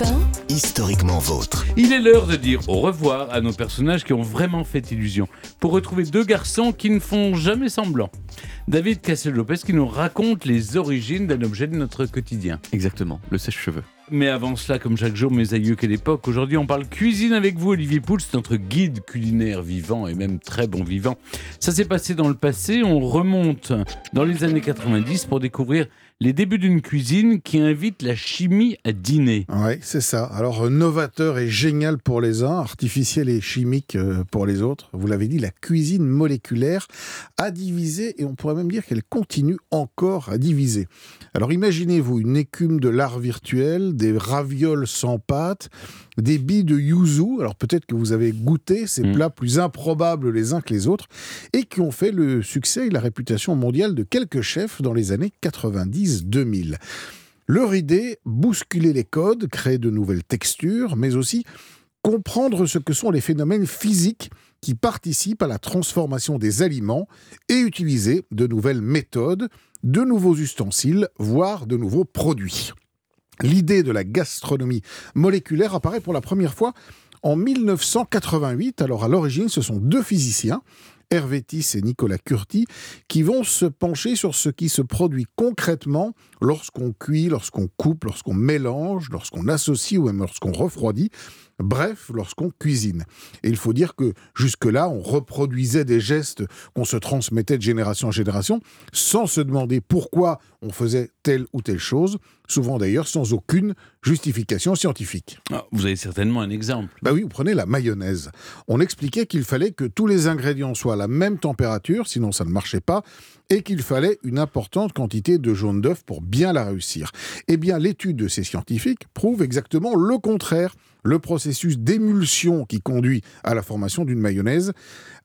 Europe 1, historiquement vôtre. Il est l'heure de dire au revoir à nos personnages qui ont vraiment fait illusion, pour retrouver deux garçons qui ne font jamais semblant. David Cassel-Lopez qui nous raconte les origines d'un objet de notre quotidien. Exactement, le sèche-cheveux. Mais avant cela, comme chaque jour, mes aïeux, quelle époque. Aujourd'hui, on parle cuisine avec vous, Olivier Pouls, notre guide culinaire vivant et même très bon vivant. Ça s'est passé dans le passé, on remonte dans les années 90 pour découvrir les débuts d'une cuisine qui invite la chimie à dîner. Oui, c'est ça. Alors, novateur et génial pour les uns, artificiel et chimique euh, pour les autres. Vous l'avez dit, la cuisine moléculaire a divisé et on pourrait même dire qu'elle continue encore à diviser. Alors, imaginez-vous une écume de l'art virtuel, des ravioles sans pâte, des billes de yuzu. Alors, peut-être que vous avez goûté ces Mm. plats plus improbables les uns que les autres et qui ont fait le succès et la réputation mondiale de quelques chefs dans les années 90-2000. Leur idée, bousculer les codes, créer de nouvelles textures, mais aussi comprendre ce que sont les phénomènes physiques qui participent à la transformation des aliments et utiliser de nouvelles méthodes, de nouveaux ustensiles, voire de nouveaux produits. L'idée de la gastronomie moléculaire apparaît pour la première fois en 1988. Alors à l'origine, ce sont deux physiciens, Hervé Tiss et Nicolas Curti, qui vont se pencher sur ce qui se produit concrètement lorsqu'on cuit, lorsqu'on coupe, lorsqu'on mélange, lorsqu'on associe ou même lorsqu'on refroidit, bref, lorsqu'on cuisine. Et il faut dire que jusque-là, on reproduisait des gestes qu'on se transmettait de génération en génération sans se demander pourquoi on faisait telle ou telle chose, souvent d'ailleurs sans aucune justification scientifique. Ah, vous avez certainement un exemple. Bah oui, vous prenez la mayonnaise. On expliquait qu'il fallait que tous les ingrédients soient à la même température, sinon ça ne marchait pas, et qu'il fallait une importante quantité de jaune d'œuf pour bien la réussir. Eh bien, l'étude de ces scientifiques prouve exactement le contraire. Le processus d'émulsion qui conduit à la formation d'une mayonnaise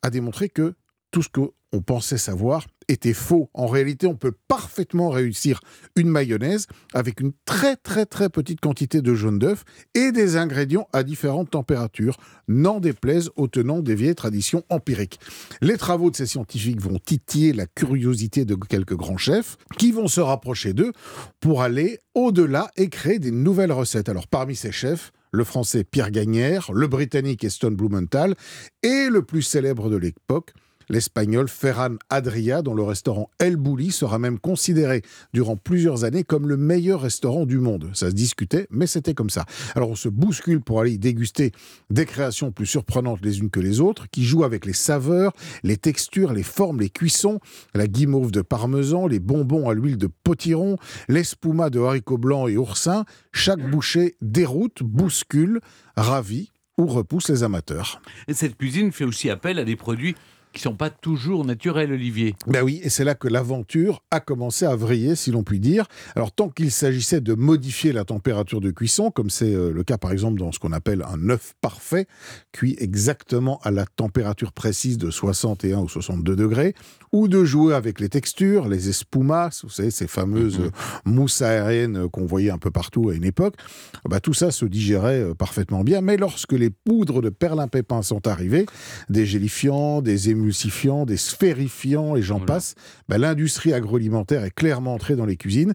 a démontré que tout ce qu'on pensait savoir était faux. En réalité, on peut parfaitement réussir une mayonnaise avec une très très très petite quantité de jaune d'œuf et des ingrédients à différentes températures, n'en déplaise aux tenants des vieilles traditions empiriques. Les travaux de ces scientifiques vont titiller la curiosité de quelques grands chefs qui vont se rapprocher d'eux pour aller au-delà et créer des nouvelles recettes. Alors parmi ces chefs, le français Pierre Gagnère, le britannique Eston Blumenthal et le plus célèbre de l'époque, l'espagnol Ferran Adria, dont le restaurant El Bulli sera même considéré durant plusieurs années comme le meilleur restaurant du monde. Ça se discutait, mais c'était comme ça. Alors on se bouscule pour aller y déguster des créations plus surprenantes les unes que les autres, qui jouent avec les saveurs, les textures, les formes, les cuissons, la guimauve de parmesan, les bonbons à l'huile de potiron, l'espuma de haricots blancs et oursins. Chaque bouchée déroute, bouscule, ravit ou repousse les amateurs. Et cette cuisine fait aussi appel à des produits qui ne sont pas toujours naturels, Olivier. Ben oui, et c'est là que l'aventure a commencé à vriller, si l'on peut dire. Alors, tant qu'il s'agissait de modifier la température de cuisson, comme c'est euh, le cas par exemple dans ce qu'on appelle un œuf parfait, cuit exactement à la température précise de 61 ou 62 degrés, ou de jouer avec les textures, les espumas, vous savez, ces fameuses Mhm. mousses aériennes qu'on voyait un peu partout à une époque, bah, tout ça se digérait euh, parfaitement bien. Mais lorsque les poudres de perlimpépin sont arrivées, des gélifiants, des émulsifiants, des sphérifiants et j'en Voilà. passe, bah, l'industrie agroalimentaire est clairement entrée dans les cuisines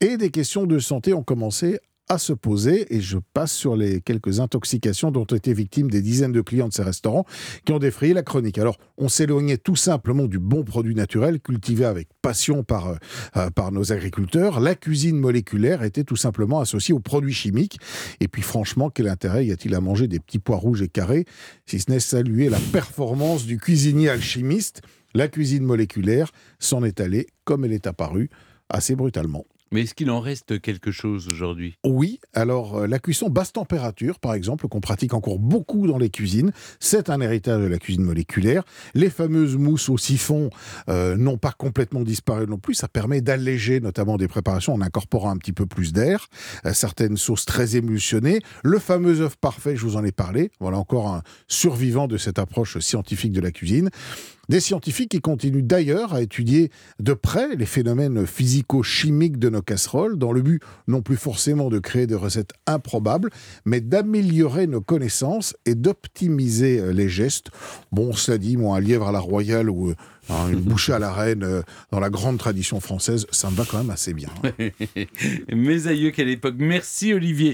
et des questions de santé ont commencé à se poser et je passe sur les quelques intoxications dont ont été victimes des dizaines de clients de ces restaurants qui ont défrayé la chronique. Alors, on s'éloignait tout simplement du bon produit naturel cultivé avec passion par, euh, euh, par nos agriculteurs. La cuisine moléculaire était tout simplement associée aux produits chimiques. Et puis franchement, quel intérêt y a-t-il à manger des petits pois rouges et carrés si ce n'est saluer la performance du cuisinier alchimiste? La cuisine moléculaire s'en est allée comme elle est apparue assez brutalement. Mais est-ce qu'il en reste quelque chose aujourd'hui? Oui, alors euh, la cuisson basse température, par exemple, qu'on pratique encore beaucoup dans les cuisines, c'est un héritage de la cuisine moléculaire. Les fameuses mousses au siphon euh, n'ont pas complètement disparu non plus. Ça permet d'alléger notamment des préparations en incorporant un petit peu plus d'air. Euh, certaines sauces très émulsionnées. Le fameux œuf parfait, je vous en ai parlé. Voilà encore un survivant de cette approche scientifique de la cuisine. Des scientifiques qui continuent d'ailleurs à étudier de près les phénomènes physico-chimiques de nos casseroles, dans le but non plus forcément de créer des recettes improbables, mais d'améliorer nos connaissances et d'optimiser euh, les gestes. Bon, cela dit, moi, un lièvre à la royale ou euh, une bouchée à la reine euh, dans la grande tradition française, ça me va quand même assez bien. Mes aïeux, quelle époque Merci Olivier.